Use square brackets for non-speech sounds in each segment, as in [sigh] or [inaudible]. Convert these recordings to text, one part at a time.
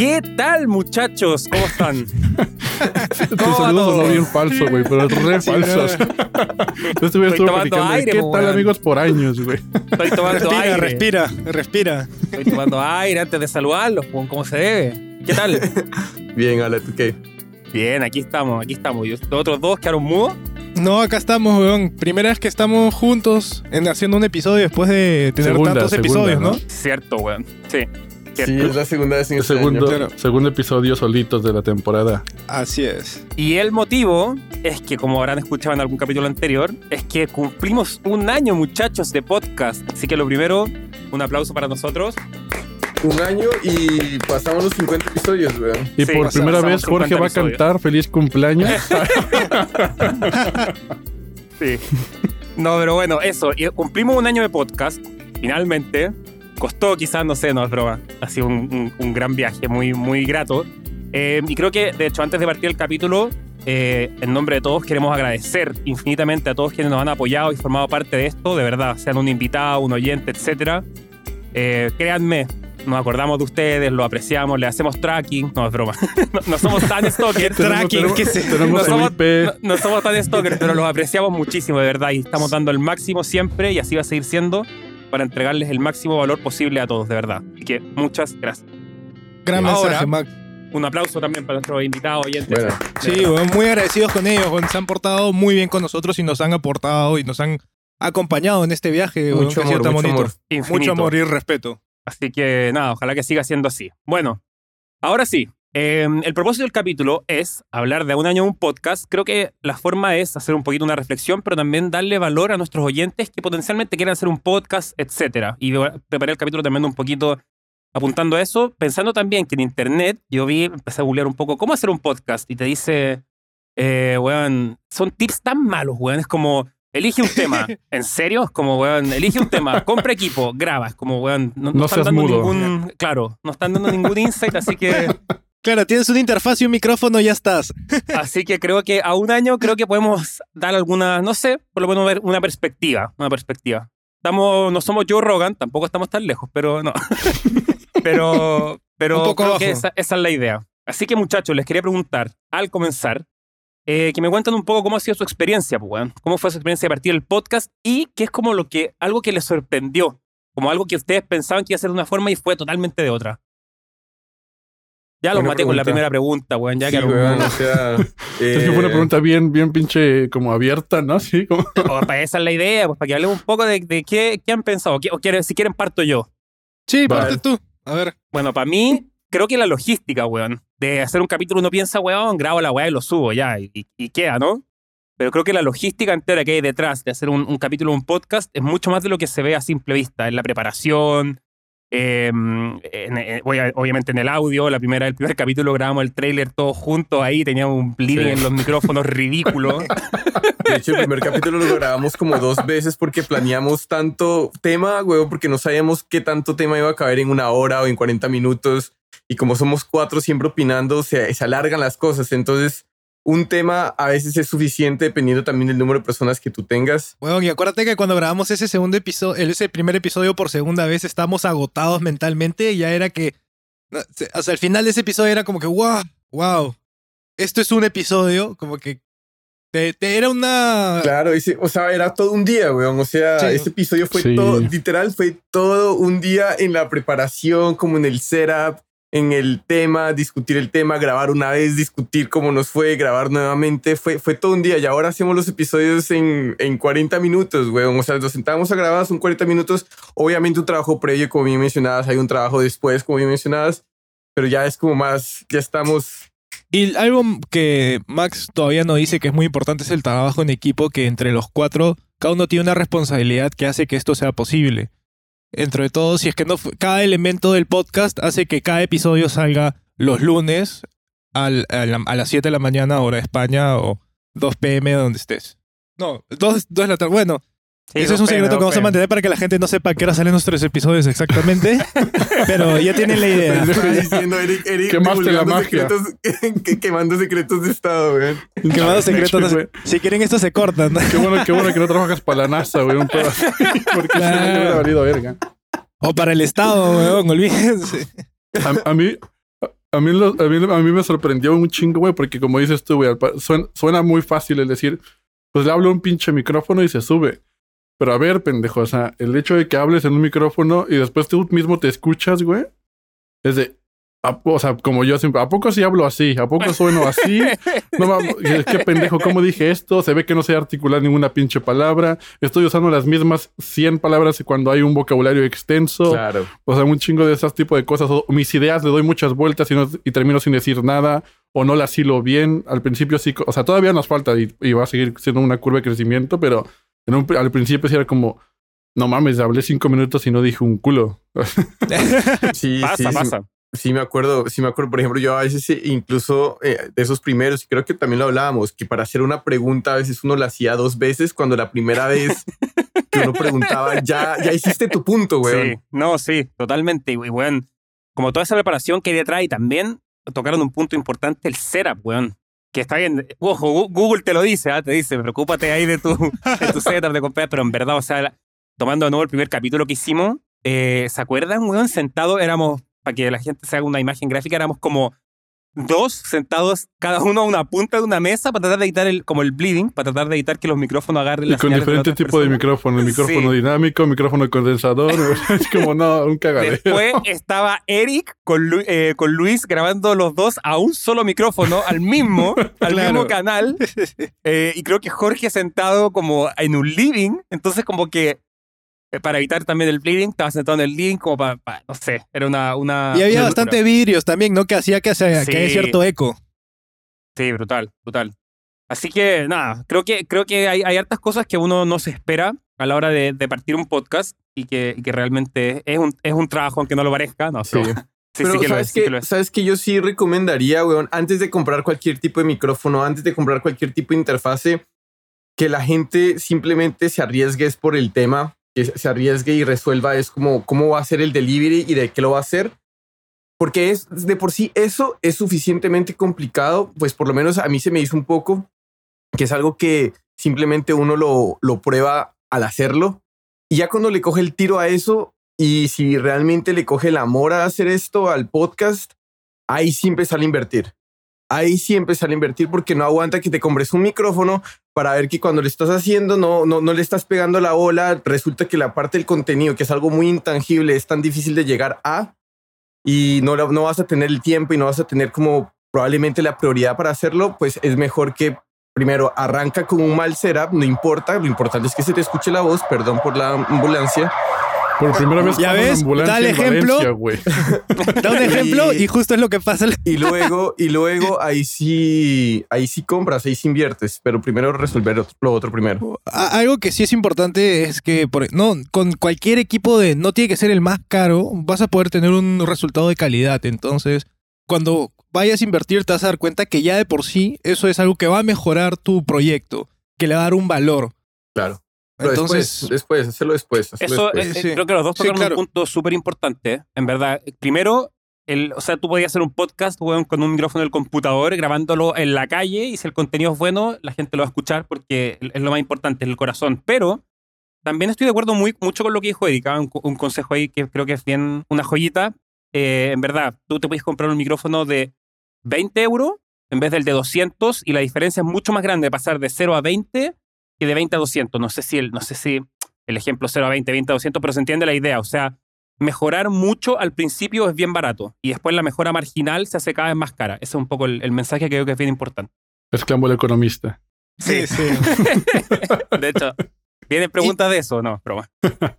¿Qué tal, muchachos? ¿Cómo están? Tu [laughs] ¿Cómo va saludo todo? sonó bien falso, güey, pero es re Sí, falso. Yo estuve Estoy tomando platicando de aire, ¿Qué tal, amigos, por años, güey? Estoy tomando Respira, aire. respira, respira. Estoy tomando aire antes de saludarlos, como se debe. ¿Qué tal? Bien, Ale, ¿tú qué? Bien, aquí estamos, aquí estamos. Y los otros dos quedaron mudos. No, acá estamos, weón. Primera vez que estamos juntos en haciendo un episodio después de tener Segunda, tantos segunda, episodios, ¿no? ¿no? Cierto, weón. Sí. Sí, es la segunda vez en El este segundo, año. Claro. segundo episodio solitos de la temporada. Así es. Y el motivo es que, como habrán escuchado en algún capítulo anterior, es que cumplimos un año, muchachos, de podcast. Así que lo primero, un aplauso para nosotros. Un año y pasamos los 50 episodios, weón. Y Sí, por primera vez 50 Jorge va a episodios. cantar feliz cumpleaños. [laughs] Sí. No, pero bueno, eso. Cumplimos un año de podcast, finalmente. Costó quizás, no sé, no es broma. Ha sido un, un- un gran viaje, muy, muy grato. Eh, y creo que, de hecho, antes de partir el capítulo, eh, en nombre de todos queremos agradecer infinitamente a todos quienes nos han apoyado y formado parte de esto, de verdad, sean un invitado, un oyente, etc. créanme, nos acordamos de ustedes, lo apreciamos, le hacemos tracking. No, es broma. [laughs] no, no somos tan [laughs] stalkers. Tracking, tenemos- ¿qué se- Tenemos no somos, no, no somos tan stalkers, pero los apreciamos muchísimo, de verdad. Y estamos dando el máximo siempre y así va a seguir siendo para entregarles el máximo valor posible a todos, de verdad. Así que muchas gracias. Gran Ahora- mensaje, Mac. Un aplauso también para nuestros invitados oyentes. Bueno, Sí, weón, muy agradecidos con ellos. Se han portado muy bien con nosotros y nos han aportado y nos han acompañado en este viaje, mucho amor, tan mucho amor. Mucho amor y respeto. Así que nada, ojalá que siga siendo así. Bueno, ahora sí. Eh, el propósito del capítulo es hablar de un año un podcast. Creo que la forma es hacer un poquito una reflexión, pero también darle valor a nuestros oyentes que potencialmente quieran hacer un podcast, etc. Y preparé el capítulo también un poquito apuntando a eso, pensando también que en internet yo vi, empecé a googlear un poco cómo hacer un podcast y te dice, eh, weón, son tips tan malos, weón. Es como, elige un tema. [laughs] ¿En serio? Es como, weón, elige un tema, compra equipo, graba. Es como, weón, no, No están seas dando mudo. ningún, claro, no están dando ningún insight, así que, [laughs] Claro, tienes una interfaz y un micrófono y ya estás. [laughs] así que creo que a un año creo que podemos dar alguna, no sé, por lo menos ver una perspectiva, una perspectiva. Estamos, no somos Joe Rogan, tampoco estamos tan lejos, pero no. [laughs] pero, pero Un poco creo que esa, esa es la idea. Así que muchachos, les quería preguntar, al comenzar, eh, que me cuenten un poco cómo ha sido su experiencia, pues, cómo fue su experiencia a partir del podcast y qué es como lo que, algo que les sorprendió, como algo que ustedes pensaban que iba a ser de una forma y fue totalmente de otra. Ya los maté con la pregunta. primera pregunta, weón. Ya Sí, que weón, o sea... [laughs] Es que fue una eh, pregunta bien, bien pinche como abierta, ¿no? [laughs] Sí, como... [laughs] Oh, para esa es la idea, pues para que hablemos un poco de, de qué, qué han pensado. ¿Qué- o quieren- si quieren parto yo. Sí, Vale. parte tú. A ver. Bueno, para mí, creo que la logística, weón, de hacer un capítulo uno piensa, weón, grabo la weá y lo subo ya, y, y- y queda, ¿no? Pero creo que la logística entera que hay detrás de hacer un, un capítulo, un podcast, es mucho más de lo que se ve a simple vista, en la preparación, eh, en- en- obvia- obviamente en el audio, la primera, el primer capítulo grabamos el trailer todos juntos ahí, teníamos un living Sí. en los micrófonos ridículos. [laughs] De hecho, el primer capítulo lo grabamos como dos veces porque planeamos tanto tema, weón, porque no sabíamos qué tanto tema iba a caber en una hora o en 40 minutos. Y como somos cuatro siempre opinando, se, se alargan las cosas. Entonces, un tema a veces es suficiente dependiendo también del número de personas que tú tengas. Weón, y acuérdate que cuando grabamos ese segundo episodio, ese primer episodio por segunda vez, estábamos agotados mentalmente y ya era que. sea, al final de ese episodio era como que, wow, wow. Esto es un episodio, como que. te- te- era una. Claro, ese, o sea, era todo un día, weón. O sea, Sí. ese episodio fue Sí. todo, literal, fue todo un día en la preparación, como en el setup, en el tema, discutir el tema, grabar una vez, discutir cómo nos fue, grabar nuevamente. Fue, fue todo un día y ahora hacemos los episodios en, en 40 minutos, weón. O sea, nos sentamos a grabar, son 40 minutos. Obviamente un trabajo previo, como bien mencionadas, hay un trabajo después, como bien mencionadas, pero ya es como más, ya estamos Y algo que Max todavía no dice que es muy importante es el trabajo en equipo, que entre los cuatro, cada uno tiene una responsabilidad que hace que esto sea posible. Entre todos, si es que no, cada elemento del podcast hace que cada episodio salga los lunes al- a, la- a las 7 de la mañana, hora de España, o 2 pm donde estés. No, 2, de la tarde. Bueno, Sí, ese es un secreto que vamos a mantener para que la gente no sepa a qué hora salen nuestros episodios exactamente. [laughs] pero ya tienen la idea. Diciendo Eric, Eric Quemaste la magia. secretos- [laughs] que- quemando secretos de estado, weón. Quemados secretos. no Güey. Si quieren esto se cortan. Qué bueno, qué bueno que no trabajas para la NASA, güey, un pedo así, [laughs] Porque si no, Claro. te hubiera valido verga. O para el Estado, weón, olvídense. A, a mí, A mí, lo- a, mí, a mí me sorprendió un chingo, güey, porque como dices tú, güey, suena, suena muy fácil el decir, pues le hablo a un pinche micrófono y se sube. Pero a ver, pendejo, o sea, el hecho de que hables en un micrófono y después tú mismo te escuchas, güey, es de, a- o sea, como yo siempre, ¿a poco sí hablo así? ¿A poco [laughs] sueno así? No mames, qué- pendejo, ¿cómo dije esto? Se ve que no sé articular ninguna pinche palabra. Estoy usando las mismas 100 palabras cuando hay un vocabulario extenso. Claro. O sea, un chingo de esas tipos de cosas. O mis ideas le doy muchas vueltas y, no- y termino sin decir nada. O no las hilo bien. Al principio sí. O sea, todavía nos falta y, y va a seguir siendo una curva de crecimiento. Pero en un- al principio sí era como... No mames, hablé cinco minutos y no dije un culo. [laughs] Sí, Pasa, sí, sí. pasa. Sí, me acuerdo, sí me acuerdo, por ejemplo, yo a veces eh, incluso eh, de esos primeros, creo que también lo hablábamos, que para hacer una pregunta a veces uno la hacía dos veces, cuando la primera vez que uno preguntaba, ya, ya hiciste tu punto, güey. Sí, no, sí, totalmente. Y, weón, como toda esa preparación que hay detrás y también tocaron un punto importante, el setup, weón. Que está bien, ojo, Google te lo dice, ¿ah? te dice, preocúpate ahí de tu, de tu setup de comprar, pero en verdad, o sea, tomando de nuevo el primer capítulo que hicimos, eh, ¿se acuerdan, weón? Sentados éramos, para que la gente se haga una imagen gráfica, éramos como dos sentados, cada uno a una punta de una mesa para tratar de evitar el, como el bleeding, para tratar de evitar que los micrófonos agarren Y las con diferentes tipos de micrófono. Micrófono Sí. dinámico, micrófono condensador. [laughs] es como, no, un cagadero. Después estaba Eric con, Lu- eh, con Luis grabando los dos a un solo micrófono, al mismo, [laughs] al Claro. mismo canal. Eh, y creo que Jorge sentado como en un living. Entonces, como que para evitar también el bleeding, estaba sentado en el living como para, para- no sé, era una... una Y había una bastante locura. vidrios también, ¿no? Que hacía que, hacía, Sí. que haya cierto eco. Sí, brutal, brutal. Así que nada, creo que, creo que hay, hay hartas cosas que uno no se espera a la hora de, de partir un podcast y que, y que realmente es un, es un trabajo, aunque no lo parezca. No, Sí. sí, sí, Pero sí que lo sabes es, sí que, que lo es. sabes que yo sí recomendaría, weón, antes de comprar cualquier tipo de micrófono, antes de comprar cualquier tipo de interfase, que la gente simplemente se arriesgue es por el tema, se arriesgue y resuelva es como cómo va a ser el delivery y de qué lo va a hacer. Porque es de por sí eso es suficientemente complicado, pues por lo menos a mí se me hizo un poco, que es algo que simplemente uno lo, lo prueba al hacerlo. Y ya cuando le coge el tiro a eso, y si realmente le coge el amor a hacer esto al podcast, ahí sí empezar a invertir. Ahí sí empezar a invertir porque no aguanta que te compres un micrófono para ver que cuando le estás haciendo no, no, no le estás pegando la bola. Resulta que la parte del contenido, que es algo muy intangible, es tan difícil de llegar a y no, no vas a tener el tiempo y no vas a tener como probablemente la prioridad para hacerlo, pues es mejor que primero arranca con un mal setup, no importa, lo importante es que se te escuche la voz, perdón por la ambulancia. Por primera vez Ya ves, ambulancia dale en ejemplo. Valencia. [laughs] Da un ejemplo y justo es lo que pasa. Y luego, y luego ahí sí, ahí sí compras, ahí sí inviertes, pero primero resolver lo otro primero. Algo que sí es importante es que por- no, con cualquier equipo de no tiene que ser el más caro, vas a poder tener un resultado de calidad. Entonces, cuando vayas a invertir, te vas a dar cuenta que ya de por sí eso es algo que va a mejorar tu proyecto, que le va a dar un valor. Claro. Pero Entonces, después, después, hacerlo después. hacerlo Eso, después. eh, Sí. creo que los dos Sí, tocaron claro. un punto súper importante, en verdad. Primero, el, o sea, tú podías hacer un podcast weón, con un micrófono del computador, grabándolo en la calle, y si el contenido es bueno, la gente lo va a escuchar porque es lo más importante, es el corazón. Pero también estoy de acuerdo muy, mucho con lo que dijo Erika, un, un consejo ahí que creo que es bien una joyita. Eh, en verdad, tú te puedes comprar un micrófono de 20 euros en vez del de 200 y la diferencia es mucho más grande de pasar de 0 a 20 que de 20 a 200. No sé si el, no sé si el ejemplo 0 a 20, 20 a 200, pero se entiende la idea. O sea, mejorar mucho al principio es bien barato y después la mejora marginal se hace cada vez más cara. Ese es un poco el, el mensaje que creo que es bien importante. Exclamó el economista. Sí, sí. [laughs] De hecho, ¿tienen preguntas de eso? No, bueno. [laughs]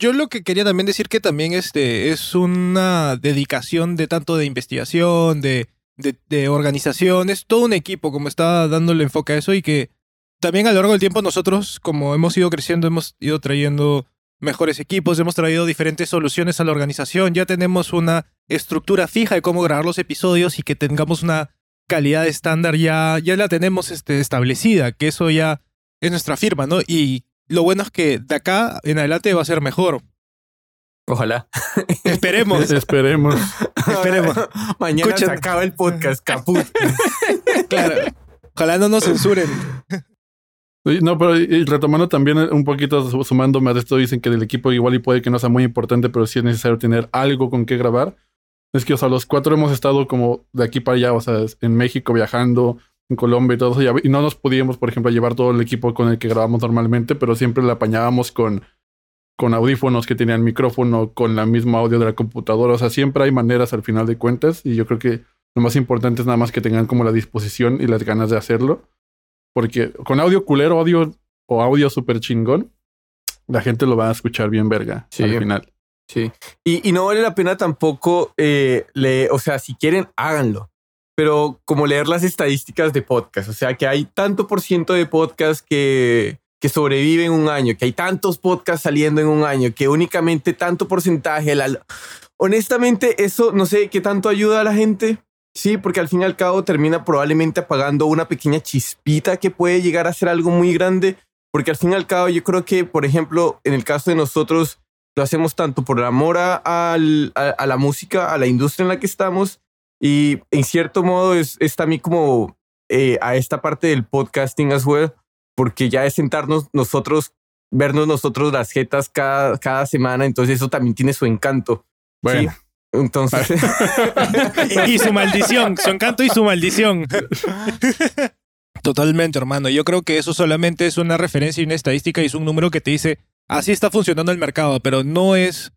Yo lo que quería también decir que también este es una dedicación de tanto de investigación, de, de, de organización, es todo un equipo como está dándole enfoque a eso y que también a lo largo del tiempo nosotros como hemos ido creciendo hemos ido trayendo mejores equipos, hemos traído diferentes soluciones a la organización, ya tenemos una estructura fija de cómo grabar los episodios y que tengamos una calidad estándar ya, ya la tenemos este, establecida, que eso ya es nuestra firma, ¿no? Y lo bueno es que de acá en adelante va a ser mejor. Ojalá. Esperemos. [laughs] Esperemos. Esperemos. Mañana se acaba el podcast, caput. [laughs] claro. Ojalá no nos censuren. No, pero retomando también un poquito, su- sumándome a esto, dicen que del equipo igual y puede que no sea muy importante, pero sí es necesario tener algo con qué grabar. Es que, o sea, los cuatro hemos estado como de aquí para allá, o sea, en México viajando, en Colombia y todo eso, y no nos podíamos, por ejemplo, llevar todo el equipo con el que grabamos normalmente, pero siempre le apañábamos con, con audífonos que tenían micrófono, con la misma audio de la computadora, o sea, siempre hay maneras al final de cuentas, y yo creo que lo más importante es nada más que tengan como la disposición y las ganas de hacerlo, porque con audio culero, audio o audio súper chingón, la gente lo va a escuchar bien verga Sí. al final. Sí. Y, y no vale la pena tampoco, eh, le, o sea, si quieren, háganlo. Pero como leer las estadísticas de podcast, o sea, que hay tanto por ciento de podcast que, que sobreviven un año, que hay tantos podcasts saliendo en un año, que únicamente tanto porcentaje. La... Honestamente, eso no sé qué tanto ayuda a la gente. Sí, porque al fin y al cabo termina probablemente apagando una pequeña chispita que puede llegar a ser algo muy grande. Porque al fin y al cabo yo creo que, por ejemplo, en el caso de nosotros, lo hacemos tanto por amor a, a- la música, a la industria en la que estamos, y en cierto modo es, también como eh, a esta parte del podcasting as well, porque ya es sentarnos nosotros, vernos nosotros las jetas cada, cada semana, entonces eso también tiene su encanto. Bueno, Sí. Entonces, [laughs] y su maldición, su encanto y su maldición. Totalmente, hermano. Yo creo que eso solamente es una referencia y una estadística y es un número que te dice, así está funcionando el mercado, pero no es,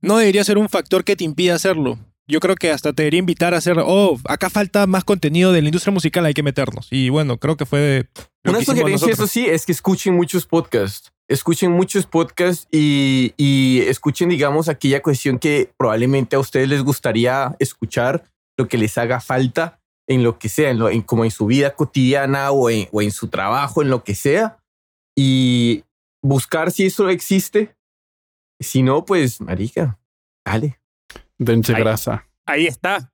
no debería ser un factor que te impida hacerlo. Yo creo que hasta te debería invitar a hacer, oh, acá falta más contenido de la industria musical, hay que meternos. Y bueno, creo que fue de... lo Una sugerencia, eso sí, es que escuchen muchos podcasts. Escuchen muchos podcasts y, y escuchen, digamos, aquella cuestión que probablemente a ustedes les gustaría escuchar, lo que les haga falta en lo que sea, en lo, en, como en su vida cotidiana o en, o en su trabajo, en lo que sea. Y buscar si eso existe. Si no, pues, marica, dale. dense Ay. grasa. Ahí está.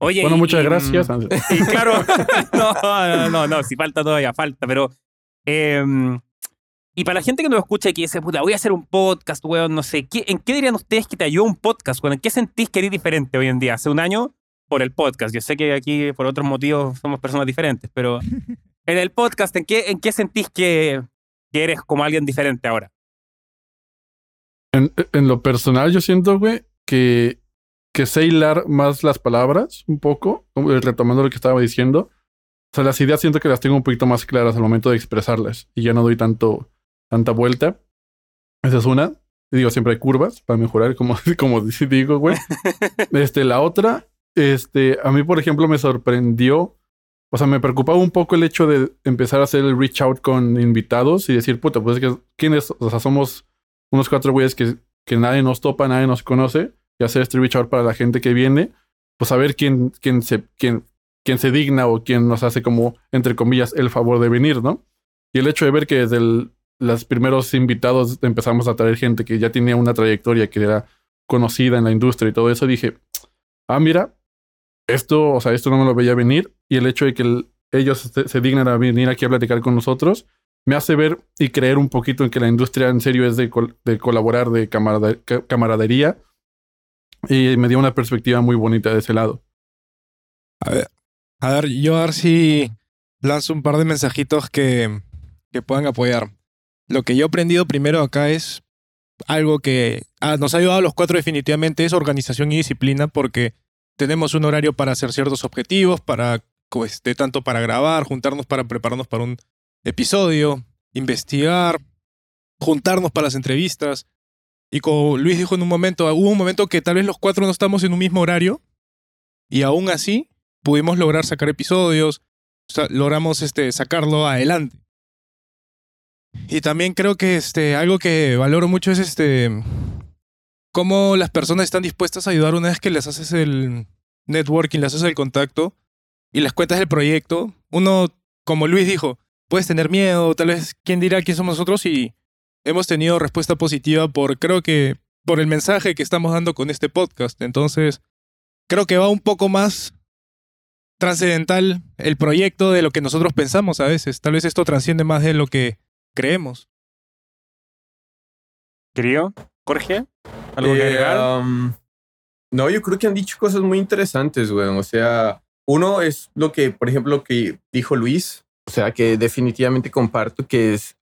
Oye, Bueno, y- muchas y, gracias. mm, Y claro, [laughs] [laughs] no, no, no, no, si falta todavía, falta, pero... em, y para la gente que nos escucha y que dice, puta, voy a hacer un podcast, weón, no sé, ¿qué, ¿en qué dirían ustedes que te ayuda un podcast, weón? ¿En qué sentís que eres diferente hoy en día? Hace un año, por el podcast. Yo sé que aquí, por otros motivos, somos personas diferentes, pero [laughs] en el podcast, ¿en qué, en qué sentís que, que eres como alguien diferente ahora? En, en lo personal, yo siento, güey, que, que sé hilar más las palabras un poco, eh, retomando lo que estaba diciendo. O sea, las ideas siento que las tengo un poquito más claras al momento de expresarlas y ya no doy tanto, tanta vuelta. Esa es una. Digo, siempre hay curvas para mejorar, como, [laughs] como digo, güey. [laughs] Este, la otra, este, a mí, por ejemplo, me sorprendió. O sea, me preocupaba un poco el hecho de empezar a hacer el reach out con invitados y decir, puta, pues es que, ¿quiénes? O sea, somos unos cuatro güeyes que, que nadie nos topa, nadie nos conoce, y hacer este reach out para la gente que viene, pues a ver quién, quién, se, quién, quién se digna o quién nos hace como, entre comillas, el favor de venir, ¿no? Y el hecho de ver que desde el- los primeros invitados empezamos a traer gente que ya tenía una trayectoria, que era conocida en la industria y todo eso, dije, ah, mira, esto, o sea, esto no me lo veía venir, y el hecho de que el- ellos se, se dignan a venir aquí a platicar con nosotros, me hace ver y creer un poquito en que la industria en serio es de, col- de colaborar, de camarade- ca- camaradería. Y me dio una perspectiva muy bonita de ese lado. A ver, a ver, yo a ver si lanzo un par de mensajitos que, que puedan apoyar. Lo que yo he aprendido primero acá es algo que ah, nos ha ayudado a los cuatro definitivamente, es organización y disciplina, porque tenemos un horario para hacer ciertos objetivos, para, pues, de tanto para grabar, juntarnos para prepararnos para un episodio, investigar, juntarnos para las entrevistas. Y como Luis dijo en un momento, hubo un momento que tal vez los cuatro no estamos en un mismo horario, y aún así pudimos lograr sacar episodios, logramos este, sacarlo adelante. Y también creo que este, algo que valoro mucho es este, cómo las personas están dispuestas a ayudar una vez que les haces el networking, les haces el contacto y les cuentas el proyecto. Uno, como Luis dijo, puedes tener miedo, tal vez quién dirá quién somos nosotros y hemos tenido respuesta positiva por, creo que, por el mensaje que estamos dando con este podcast. Entonces, creo que va un poco más trascendental el proyecto de lo que nosotros pensamos a veces. Tal vez esto trasciende más de lo que creemos. Querido, Jorge, ¿algo que Eh, agregar? um, no, yo creo que han dicho cosas muy interesantes, weón. O sea, uno es lo que, por ejemplo, lo que dijo Luis. O sea, que definitivamente comparto que es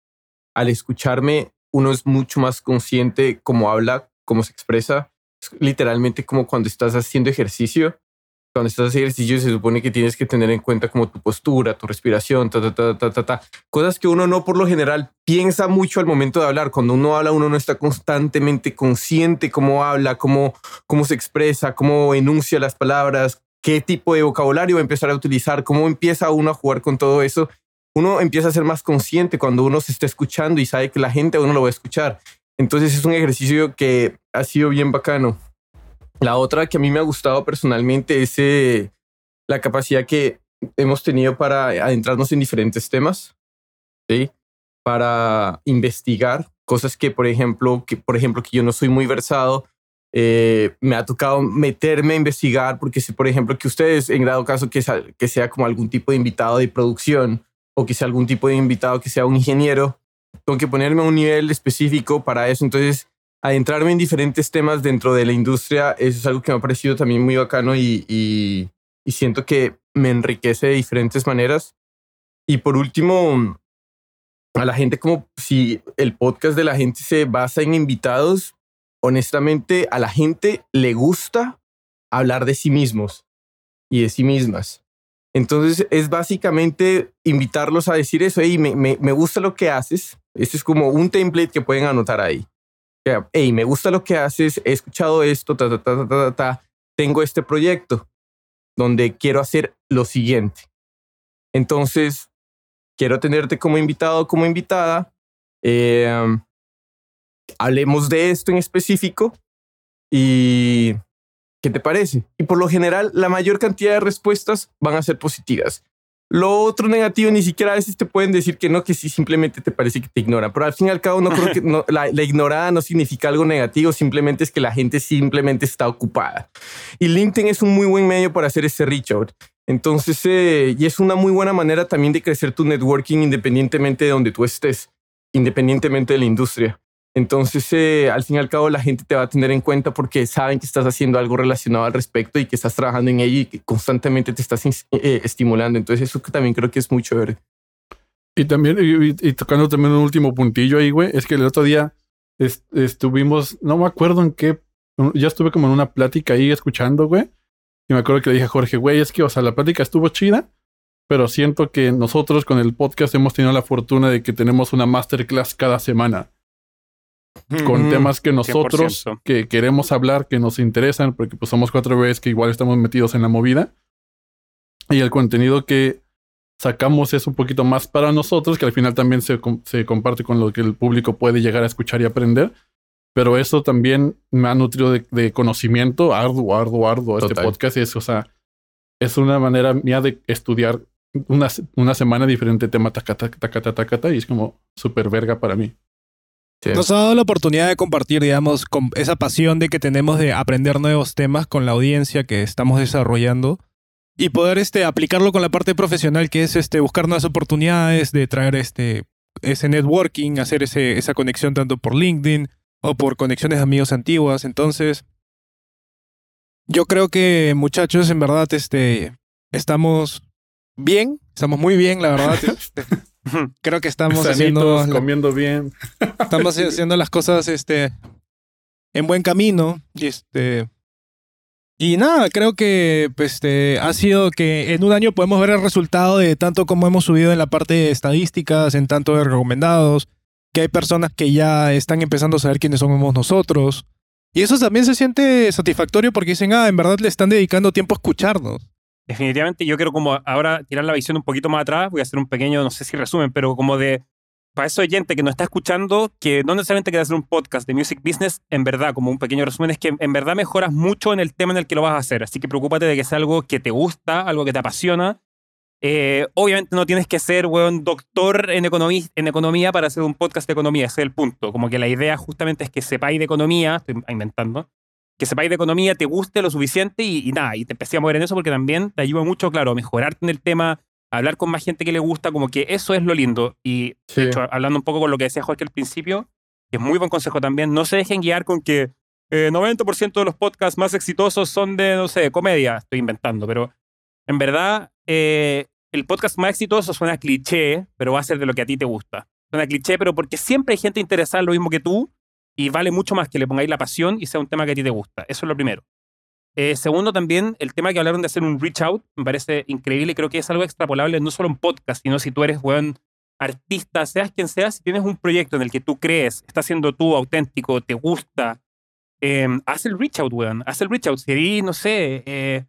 al escucharme, uno es mucho más consciente cómo habla, cómo se expresa. Es literalmente como cuando estás haciendo ejercicio. Cuando estás haciendo ejercicio se supone que tienes que tener en cuenta como tu postura, tu respiración, ta, ta, ta, ta, ta, ta. Cosas que uno no por lo general piensa mucho al momento de hablar. Cuando uno habla, uno no está constantemente consciente cómo habla, cómo, cómo se expresa, cómo enuncia las palabras, qué tipo de vocabulario va a empezar a utilizar, cómo empieza uno a jugar con todo eso. Uno empieza a ser más consciente cuando uno se está escuchando y sabe que la gente a uno lo va a escuchar. Entonces es un ejercicio que ha sido bien bacano. La otra que a mí me ha gustado personalmente es eh, la capacidad que hemos tenido para adentrarnos en diferentes temas, ¿sí? para investigar cosas que, por ejemplo, que, por ejemplo, que yo no soy muy versado, eh, me ha tocado meterme a investigar, porque si, por ejemplo, que ustedes, en dado caso que sea, que sea como algún tipo de invitado de producción o que sea algún tipo de invitado que sea un ingeniero, tengo que ponerme a un nivel específico para eso. Entonces, adentrarme en diferentes temas dentro de la industria, eso es algo que me ha parecido también muy bacano y, y, y siento que me enriquece de diferentes maneras. Y por último, a la gente como si el podcast de la gente se basa en invitados, honestamente a la gente le gusta hablar de sí mismos y de sí mismas. Entonces es básicamente invitarlos a decir eso, hey, me, me, me gusta lo que haces. Este es como un template que pueden anotar ahí. Hey, me gusta lo que haces, he escuchado esto, tengo este proyecto donde quiero hacer lo siguiente. Entonces, quiero tenerte como invitado, como invitada. Eh, hablemos de esto en específico y ¿qué te parece? Y por lo general, la mayor cantidad de respuestas van a ser positivas. Lo otro negativo, ni siquiera a veces te pueden decir que no, que sí, simplemente te parece que te ignoran. Pero al fin y al cabo, no creo que no, la, ignorada no significa algo negativo, simplemente es que la gente simplemente está ocupada. Y LinkedIn es un muy buen medio para hacer ese reach out. Entonces, eh, y es una muy buena manera también de crecer tu networking independientemente de donde tú estés, independientemente de la industria. Entonces, eh, al fin y al cabo, la gente te va a tener en cuenta porque saben que estás haciendo algo relacionado al respecto y que estás trabajando en ello y que constantemente te estás eh, estimulando. Entonces, eso que también creo que es muy chévere. Y también, y, tocando también un último puntillo ahí, güey, es que el otro día est estuvimos, no me acuerdo en qué, ya estuve como en una plática ahí escuchando, güey. Y me acuerdo que le dije a Jorge, güey, es que, o sea, la plática estuvo chida, pero siento que nosotros con el podcast hemos tenido la fortuna de que tenemos una masterclass cada semana con mm, temas que nosotros que queremos hablar, que nos interesan, porque pues somos cuatro veces que igual estamos metidos en la movida. Y el contenido que sacamos es un poquito más para nosotros, que al final también se, se comparte con lo que el público puede llegar a escuchar y aprender. Pero eso también me ha nutrido de, de conocimiento arduo, arduo, arduo. Este podcast es, o sea, es una manera mía de estudiar una, una semana diferente tema, tacata, tacata, tacata, y es como súper verga para mí. Sí. Nos ha dado la oportunidad de compartir, digamos, con esa pasión de que tenemos de aprender nuevos temas con la audiencia que estamos desarrollando y poder este, aplicarlo con la parte profesional que es este, buscar nuevas oportunidades, de traer este, ese networking, hacer ese, esa conexión tanto por LinkedIn o por conexiones de amigos antiguas. Entonces, yo creo que muchachos, en verdad, este, estamos bien, estamos muy bien, la verdad. [laughs] Creo que estamos Sanitos, haciendo comiendo bien. Estamos [laughs] haciendo las cosas este en buen camino y este y nada, creo que pues, este, ha sido que en un año podemos ver el resultado de tanto como hemos subido en la parte de estadísticas, en tanto de recomendados, que hay personas que ya están empezando a saber quiénes somos nosotros. Y eso también se siente satisfactorio porque dicen, ah, en verdad le están dedicando tiempo a escucharnos definitivamente yo quiero como ahora tirar la visión un poquito más atrás, voy a hacer un pequeño, no sé si resumen, pero como de, para eso oyente que nos está escuchando, que no necesariamente quiere hacer un podcast de music business, en verdad, como un pequeño resumen, es que en verdad mejoras mucho en el tema en el que lo vas a hacer, así que preocúpate de que sea algo que te gusta, algo que te apasiona. Eh, obviamente no tienes que ser, weón, doctor en, economía, en economía para hacer un podcast de economía, ese es el punto. Como que la idea justamente es que sepáis de economía, estoy inventando, que sepáis de economía, te guste lo suficiente y, y, nada, y te empecé a mover en eso porque también te ayuda mucho, claro, a mejorarte en el tema, a hablar con más gente que le gusta, como que eso es lo lindo. Y sí. de hecho, hablando un poco con lo que decía Jorge al principio, que es muy buen consejo también, no se dejen guiar con que eh, 90% de los podcasts más exitosos son de, no sé, comedia, estoy inventando, pero en verdad eh, el podcast más exitoso suena cliché, pero va a ser de lo que a ti te gusta. Suena cliché, pero porque siempre hay gente interesada en lo mismo que tú y vale mucho más que le pongáis la pasión y sea un tema que a ti te gusta. Eso es lo primero. Eh, segundo, también el tema que hablaron de hacer un reach out me parece increíble y creo que es algo extrapolable no solo en podcast, sino si tú eres, weón, artista, seas quien seas, si tienes un proyecto en el que tú crees, estás siendo tú auténtico, te gusta, eh, haz el reach out, weón. Haz el reach out. Si eres, no sé, eh,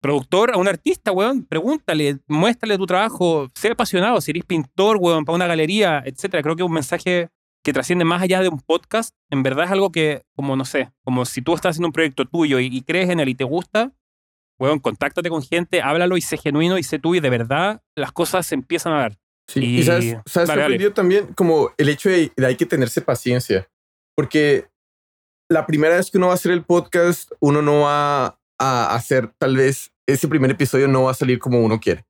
productor a un artista, weón, pregúntale, muéstrale tu trabajo, sé apasionado. Si eres pintor, weón, para una galería, etcétera. Creo que un mensaje que trasciende más allá de un podcast, en verdad es algo que, como no sé, como si tú estás haciendo un proyecto tuyo y, crees en él y te gusta, weón, contáctate con gente, háblalo y sé genuino y sé tú y de verdad las cosas se empiezan a dar. Sí, y, sabes, sabes aprendido también como el hecho de, de hay que tenerse paciencia, porque la primera vez que uno va a hacer el podcast, uno no va a hacer, tal vez ese primer episodio no va a salir como uno quiere.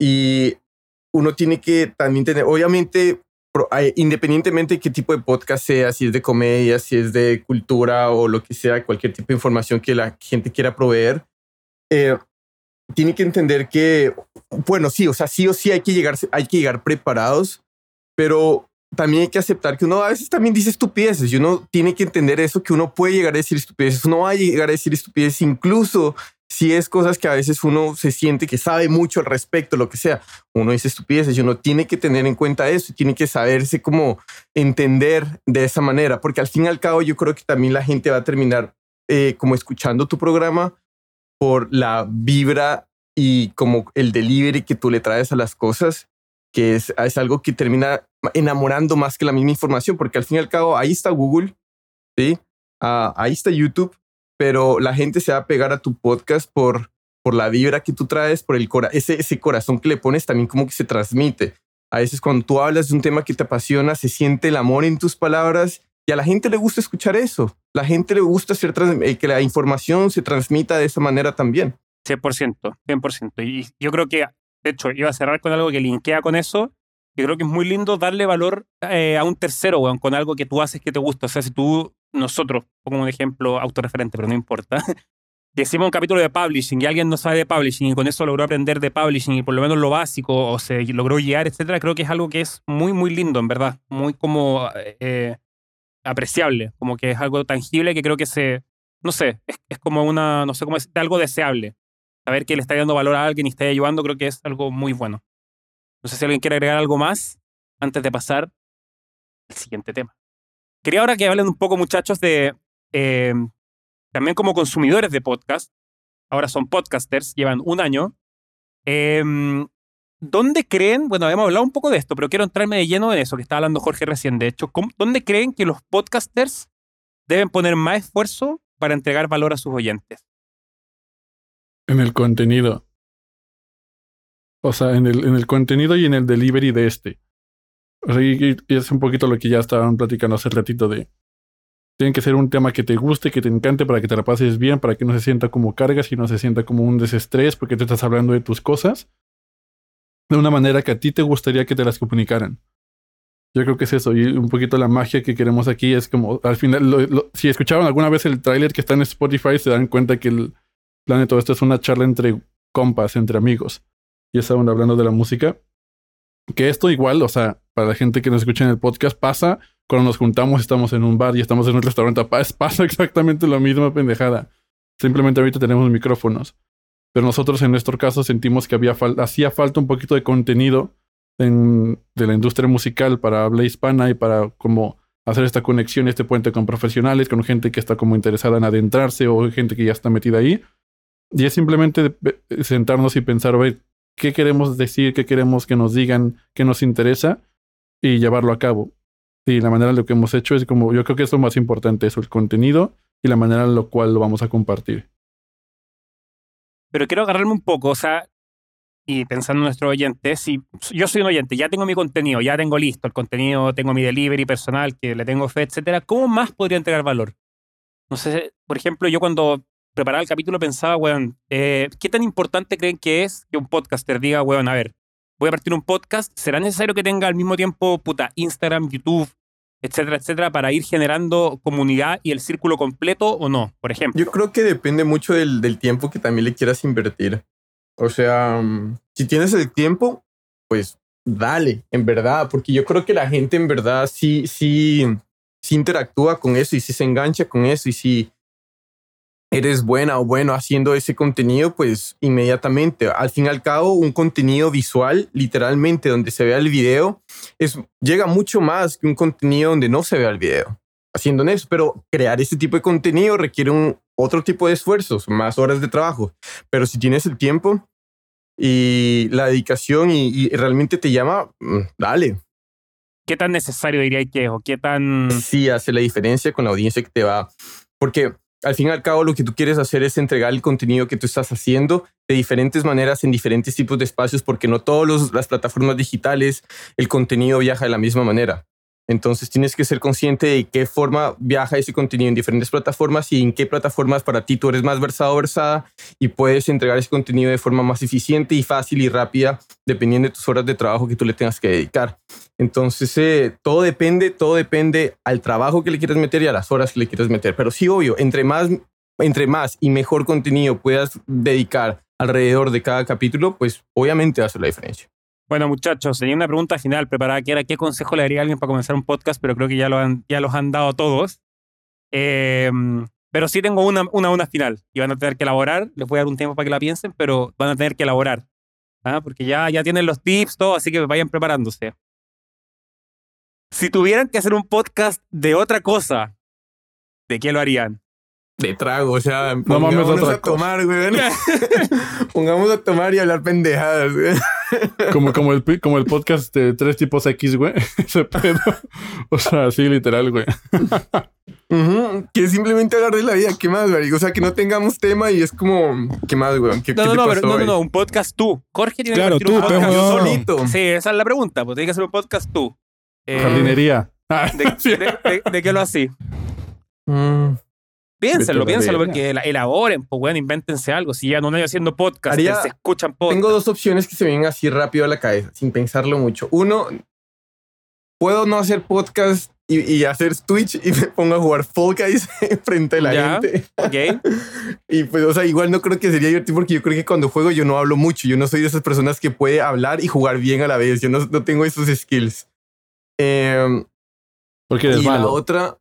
Y uno tiene que también tener, obviamente, independientemente de qué tipo de podcast sea, si es de comedia, si es de cultura o lo que sea, cualquier tipo de información que la gente quiera proveer, eh, tiene que entender que, bueno, sí, o sea, sí o sí hay que llegar, hay que llegar preparados, pero también hay que aceptar que uno a veces también dice estupideces y uno tiene que entender eso, que uno puede llegar a decir estupideces, uno va a llegar a decir estupideces incluso si es cosas que a veces uno se siente que sabe mucho al respecto, lo que sea. Uno dice estupideces y uno tiene que tener en cuenta eso, tiene que saberse cómo entender de esa manera, porque al fin y al cabo yo creo que también la gente va a terminar eh, como escuchando tu programa por la vibra y como el delivery que tú le traes a las cosas que es, es algo que termina enamorando más que la misma información, porque al fin y al cabo ahí está Google, ¿sí? Ah, ahí está YouTube, pero la gente se va a pegar a tu podcast por, por la vibra que tú traes, por el cora ese, ese corazón que le pones también como que se transmite. A veces cuando tú hablas de un tema que te apasiona, se siente el amor en tus palabras y a la gente le gusta escuchar eso. La gente le gusta ser eh, que la información se transmita de esa manera también. 100%, 100%. Y yo creo que de hecho, iba a cerrar con algo que linkea con eso. Yo creo que es muy lindo darle valor eh, a un tercero, weón, con algo que tú haces que te gusta. O sea, si tú, nosotros, pongo un ejemplo autorreferente, pero no importa, [laughs] decimos un capítulo de publishing y alguien no sabe de publishing y con eso logró aprender de publishing y por lo menos lo básico o se logró guiar, etcétera, creo que es algo que es muy, muy lindo, en verdad. Muy como eh, apreciable, como que es algo tangible que creo que se, no sé, es, es como una, no sé cómo es, algo deseable saber que le está dando valor a alguien y está ayudando, creo que es algo muy bueno. No sé si alguien quiere agregar algo más antes de pasar al siguiente tema. Quería ahora que hablen un poco, muchachos, de eh, también como consumidores de podcast. Ahora son podcasters, llevan un año. Em, ¿Dónde creen, bueno, hemos hablado un poco de esto, pero quiero entrarme de lleno en eso que estaba hablando Jorge recién, de hecho, ¿dónde creen que los podcasters deben poner más esfuerzo para entregar valor a sus oyentes? En el contenido. O sea, en el, en el contenido y en el delivery de este. Y, es un poquito lo que ya estaban platicando hace ratito de... Tiene que ser un tema que te guste, que te encante, para que te la pases bien, para que no se sienta como cargas y no se sienta como un desestrés porque te estás hablando de tus cosas. De una manera que a ti te gustaría que te las comunicaran. Yo creo que es eso. Y un poquito la magia que queremos aquí es como, al final, si escucharon alguna vez el tráiler que está en Spotify, se dan cuenta que el, plan de todo esto es una charla entre compas, entre amigos. Y estaban hablando de la música. Que esto igual, o sea, para la gente que nos escucha en el podcast, pasa cuando nos juntamos, estamos en un bar y estamos en un restaurante. Pasa [laughs] exactamente lo mismo, pendejada. Simplemente ahorita tenemos micrófonos. Pero nosotros en nuestro caso sentimos que había hacía falta un poquito de contenido en, de la industria musical para habla hispana y para como hacer esta conexión, este puente con profesionales, con gente que está como interesada en adentrarse o gente que ya está metida ahí. Y es simplemente sentarnos y pensar, ver, ¿qué queremos decir? ¿Qué queremos que nos digan? ¿Qué nos interesa? Y llevarlo a cabo. Y la manera en lo que hemos hecho es como, yo creo que es lo más importante, eso, el contenido y la manera en la cual lo vamos a compartir. Pero quiero agarrarme un poco, o sea, y pensando en nuestro oyente, si yo soy un oyente, ya tengo mi contenido, ya tengo listo el contenido, tengo mi delivery personal, que le tengo fe, etcétera, ¿cómo más podría entregar valor? No sé, por ejemplo, yo cuando preparar el capítulo pensaba, weón, eh, ¿qué tan importante creen que es que un podcaster diga, weón, a ver, voy a partir un podcast, ¿será necesario que tenga al mismo tiempo, puta, Instagram, YouTube, etcétera, etcétera, para ir generando comunidad y el círculo completo o no, por ejemplo? Yo creo que depende mucho del, del tiempo que también le quieras invertir. O sea, mm, si tienes el tiempo, pues dale, en verdad, porque yo creo que la gente en verdad sí, sí, si interactúa con eso y si se engancha con eso y si eres buena o bueno haciendo ese contenido, pues inmediatamente. Al fin y al cabo, un contenido visual, literalmente, donde se vea el video, es, llega mucho más que un contenido donde no se vea el video. Haciendo eso, pero crear ese tipo de contenido requiere un otro tipo de esfuerzos, más horas de trabajo. Pero si tienes el tiempo y la dedicación y, y realmente te llama, mm, dale. ¿Qué tan necesario diría que? ¿O qué tan...? Sí hace la diferencia con la audiencia que te va... Porque al fin y al cabo lo que tú quieres hacer es entregar el contenido que tú estás haciendo de diferentes maneras en diferentes tipos de espacios porque no todas las plataformas digitales el contenido viaja de la misma manera. Entonces tienes que ser consciente de qué forma viaja ese contenido en diferentes plataformas y en qué plataformas para ti tú eres más versado o versada y puedes entregar ese contenido de forma más eficiente y fácil y rápida dependiendo de tus horas de trabajo que tú le tengas que dedicar. Entonces eh, todo depende, todo depende al trabajo que le quieras meter y a las horas que le quieras meter. Pero sí, obvio, entre más, entre más y mejor contenido puedas dedicar alrededor de cada capítulo, pues obviamente hacer la diferencia. Bueno, muchachos, tenía una pregunta final preparada que era qué consejo le daría a alguien para comenzar un podcast, pero creo que ya, lo han, ya los han dado todos. Eh, pero sí tengo una, una, una final y van a tener que elaborar. Les voy a dar un tiempo para que la piensen, pero van a tener que elaborar. ¿ah? Porque ya, ya tienen los tips, todo, así que vayan preparándose. Si tuvieran que hacer un podcast de otra cosa, ¿de qué lo harían? De trago, o sea, No mames, otra a tomar, güey. [laughs] Pongamos a tomar y hablar pendejadas, güey. Como, como, el, como el podcast de tres tipos X, güey. [laughs] Ese pedo. O sea, así literal, güey. Que simplemente hablar de la vida, ¿qué más, güey? O sea, que no tengamos tema y es como, ¿qué más, güey? ¿Qué, No, qué no, te no, pero no, no, no, un podcast tú. Jorge tiene Claro, que partir un tú, pues, podcast weón. solito. Sí, esa es la pregunta, pues tienes que hacer un podcast tú. Eh, Jardinería. Ah, ¿De, [laughs] sí. de- de- de qué lo así? Mm, Piénsenlo, la piénsenlo, porque la- elaboren, pues bueno, invéntense algo. Si ya no hay haciendo podcast, Haría- se escuchan podcast. Tengo dos opciones que se vienen así rápido a la cabeza, sin pensarlo mucho. Uno, puedo no hacer podcast y, y hacer Twitch y [laughs] me pongo a jugar Fall Guys [laughs] frente a la Ya. gente. ¿Ok? [laughs] Y pues, o sea, igual no creo que sería divertido porque yo creo que cuando juego yo no hablo mucho. Yo no soy de esas personas que puede hablar y jugar bien a la vez. Yo no, no tengo esos skills. Em, Porque eres y la malo. otra,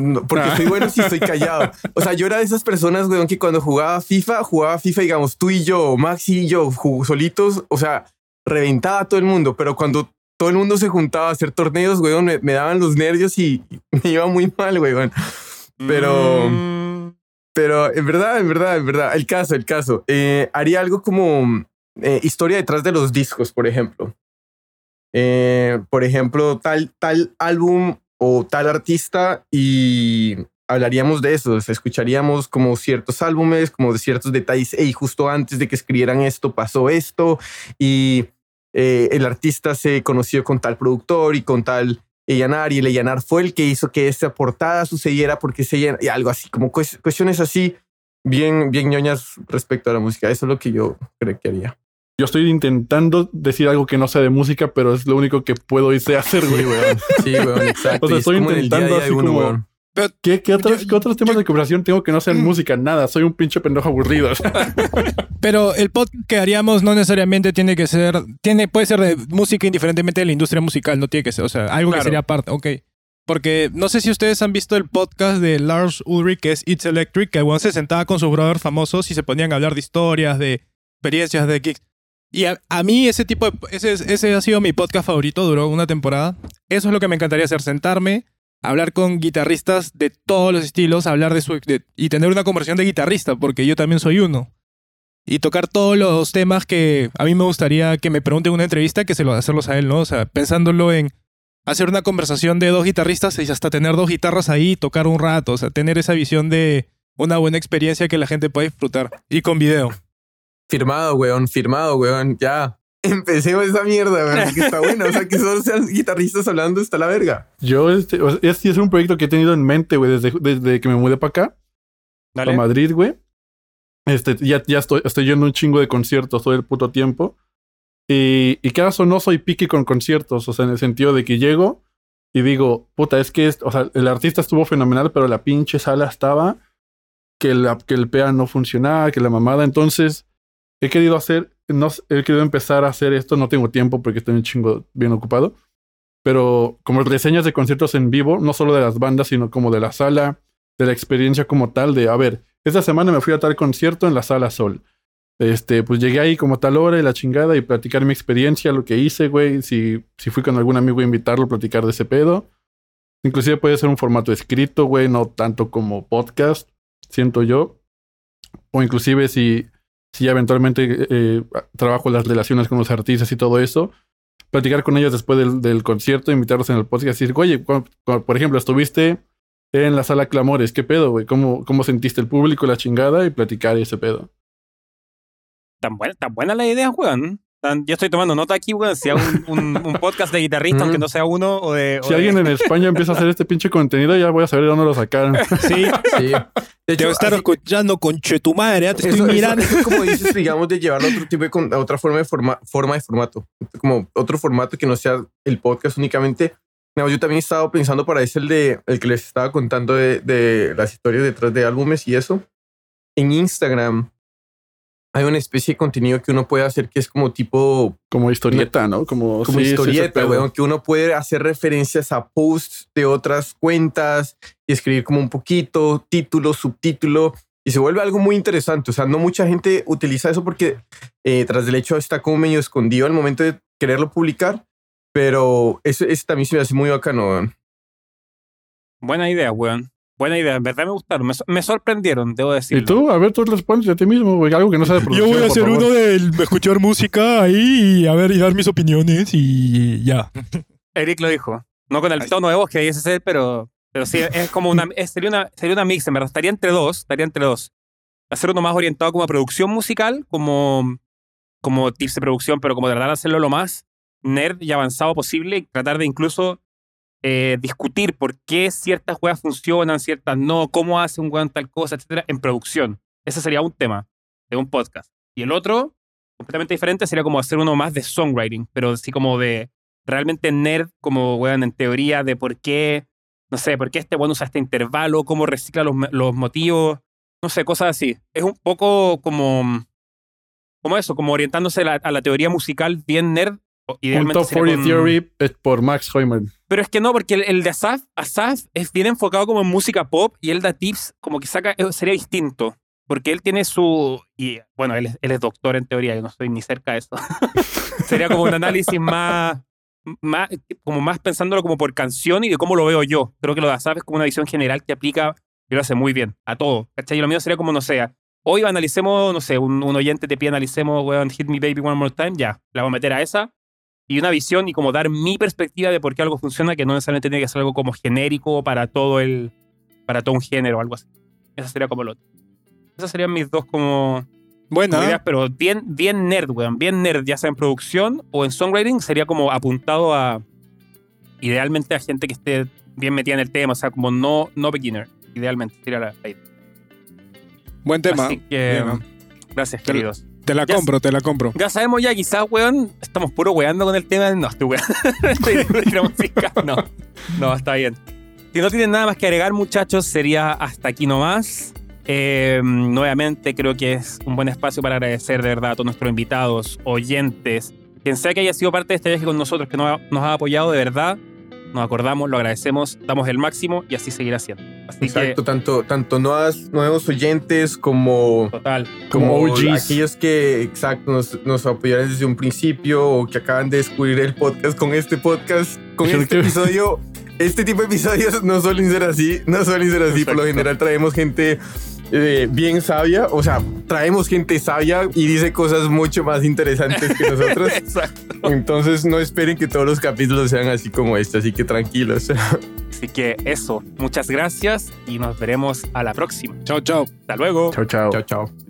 no, porque Ah. soy bueno si estoy callado. O sea, yo era de esas personas, weón, que cuando jugaba FIFA, jugaba FIFA, digamos, tú y yo, Maxi y yo, solitos, o sea, reventaba a todo el mundo, pero cuando todo el mundo se juntaba a hacer torneos, weón, me, me daban los nervios y [laughs] me iba muy mal, weón. Pero- Mm, Pero en verdad, en verdad, en verdad, el caso, el caso. Eh, haría algo como eh, historia detrás de los discos, por ejemplo. Eh, por ejemplo, tal, tal álbum o tal artista y hablaríamos de eso, escucharíamos como ciertos álbumes, como de ciertos detalles, y justo antes de que escribieran esto pasó esto y eh, el artista se conoció con tal productor y con tal Ellanar y el Ellanar fue el que hizo que esta portada sucediera porque se y algo así, como cues- cuestiones así bien, bien ñoñas respecto a la música. Eso es lo que yo creo que haría. Yo estoy intentando decir algo que no sea de música, pero es lo único que puedo y sé hacer, güey. Sí, weón, exacto. [laughs] O sea, estoy intentando así uno, como- weón. ¿Qué, qué otros, Yo- qué otros temas yo- de conversación tengo que no sean música? Nada, soy un pinche pendejo aburrido. [laughs] [laughs] Pero el podcast que haríamos no necesariamente tiene que ser, tiene, puede ser de música indiferentemente de la industria musical, no tiene que ser, o sea, algo Claro. que sería aparte, ok. Porque no sé si ustedes han visto el podcast de Lars Ulrich, que es It's Electric, que el weón se sentaba con sus brothers famosos y se ponían a hablar de historias, de experiencias, de gigs. Y a, mí ese tipo de, ese, ese ha sido mi podcast favorito, duró una temporada. Eso es lo que me encantaría hacer, sentarme, hablar con guitarristas de todos los estilos, hablar de su... y tener una conversión de guitarrista, porque yo también soy uno. Y tocar todos los temas que a mí me gustaría que me pregunten en una entrevista, que se lo hacerlos a él, ¿no? O sea, pensándolo en hacer una conversación de dos guitarristas y hasta tener dos guitarras ahí y tocar un rato, o sea, tener esa visión de una buena experiencia que la gente pueda disfrutar. Y con video. Firmado, weón, firmado, weón. Ya. [laughs] Empecemos esa mierda, weón. Que está bueno. O sea, que solo sean guitarristas hablando está la verga. Yo, este, o sea, este es un proyecto que he tenido en mente, güey, desde, desde que me mudé para acá, Dale. a Madrid, güey. Este, ya, ya estoy, estoy yendo a un chingo de conciertos todo el puto tiempo. Y, y cada o no soy picky con conciertos, o sea, en el sentido de que llego y digo, puta, es que, es, o sea, el artista estuvo fenomenal, pero la pinche sala estaba que, la, que el PA no funcionaba, que la mamada. Entonces, he querido hacer, no, he querido empezar a hacer esto, no tengo tiempo porque estoy un chingo bien ocupado. pero como reseñas de conciertos en vivo, no solo de las bandas, sino como de la sala, de la experiencia como tal, de, a ver, esta semana me fui a tal concierto en la sala Sol. Este, pues llegué ahí como tal hora y la chingada y platicar mi experiencia, lo que hice, güey. Si, si fui con algún amigo a invitarlo platicar de ese pedo. Inclusive puede ser un formato escrito, güey, no tanto como podcast, siento yo. O inclusive si, si eventualmente eh, trabajo las relaciones con los artistas y todo eso, platicar con ellos después del, del concierto, invitarlos en el podcast y decir, oye, por ejemplo, estuviste en la sala Clamores, ¿qué pedo, güey? ¿Cómo, ¿Cómo sentiste el público, la chingada? Y platicar ese pedo. Tan buena, tan buena la idea, weón. Yo estoy tomando nota aquí, weón. Si hago un, un, podcast de guitarrista, aunque no sea uno, o de. si alguien en España empieza a hacer este pinche contenido, ya voy a saber de dónde lo sacaron. [laughs] Sí, sí. De hecho, estar escuchando con tu madre, ¿eh? te estoy mirando. como dices, digamos, de llevarlo a otro tipo de, a otra forma de, forma, forma de formato. Como otro formato que no sea el podcast únicamente. yo también he estado pensando para ese el de el que les estaba contando de, de las historias detrás de álbumes y eso. En Instagram hay una especie de contenido que uno puede hacer que es como tipo... Como historieta, ¿no? Como, como historieta, weón, que uno puede hacer referencias a posts de otras cuentas y escribir como un poquito, título, subtítulo, y se vuelve algo muy interesante. O sea, no mucha gente utiliza eso porque eh, tras del hecho está como medio escondido al momento de quererlo publicar, pero eso, eso también se me hace muy bacano, weón. Buena idea, weón. Buena idea, en verdad me gustaron, me, sorprendieron, debo decir. ¿Y tú? A ver, tú respondes a ti mismo, güey, algo que no sabe producción. Yo voy a hacer uno de escuchar música ahí y a ver y dar mis opiniones y ya. Eric lo dijo. No con el tono de voz que ese ser, pero, pero sí, es como una, sería una, sería una mix, en verdad. Estaría entre dos, estaría entre dos. Hacer uno más orientado como a producción musical, como, como tips de producción, pero como de tratar de hacerlo lo más nerd y avanzado posible y tratar de incluso eh, discutir por qué ciertas weas funcionan, ciertas no, cómo hace un weón tal cosa, etcétera, en producción. Ese sería un tema de un podcast. Y el otro, completamente diferente, sería como hacer uno más de songwriting, pero así como de realmente nerd, como weón en teoría de por qué, no sé, por qué este weón usa este intervalo, cómo recicla los, los motivos, no sé, cosas así. Es un poco como, como eso, como orientándose a la teoría musical bien nerd, un Top 40 Theory es por Max Heumann. Pero es que no, porque el, de Asaf, Asaf es bien enfocado como en música pop y él da tips como que saca, eh, sería distinto. Porque él tiene su. Y bueno, él, es doctor en teoría, yo no estoy ni cerca de eso. [laughs] sería como un análisis más, más. como más pensándolo como por canción y de cómo lo veo yo. Creo que lo de Asaf es como una visión general que aplica y lo hace muy bien a todo. ¿Cachai? Y lo mío sería como, no sé, hoy analicemos, no sé, un, oyente te pide analicemos, weón, Hit Me Baby One More Time, ya, la voy a meter a esa y una visión y como dar mi perspectiva de por qué algo funciona, que no necesariamente tiene que ser algo como genérico para todo el, para todo un género o algo así. Esa sería como lo otro. Esas serían mis dos como, bueno ideas, pero bien, bien nerd, weón. Bien nerd, ya sea en producción o en songwriting, sería como apuntado a, idealmente a gente que esté bien metida en el tema, o sea, como no, no beginner, idealmente sería la, idea. Buen tema. Así que, gracias, queridos. Te la compro, te la compro. Ya sabemos ya, quizás, weón, estamos puro weando con el tema. No, estoy weando. [laughs] [laughs] no, no, está bien. Si no tienen nada más que agregar, muchachos, sería hasta aquí nomás. Eh, nuevamente creo que es un buen espacio para agradecer de verdad a todos nuestros invitados, oyentes, quien sea que haya sido parte de este viaje con nosotros, que nos ha apoyado de verdad nos acordamos, lo agradecemos, damos el máximo y así seguirá siendo. Exacto, tanto, tanto nuevas, nuevos oyentes como, Total. como, aquellos que exacto, nos, nos, apoyaron desde un principio o que acaban de descubrir el podcast con este podcast, con este episodio. Este tipo de episodios no suelen ser así, no suelen ser así. Por lo general traemos gente eh, bien sabia, o sea, traemos gente sabia y dice cosas mucho más interesantes que nosotros. [laughs] Entonces no esperen que todos los capítulos sean así como este, así que tranquilos. [laughs] Así que eso, muchas gracias y nos veremos a la próxima. Chao, chao. Hasta luego. Chao, chao. Chao, chao.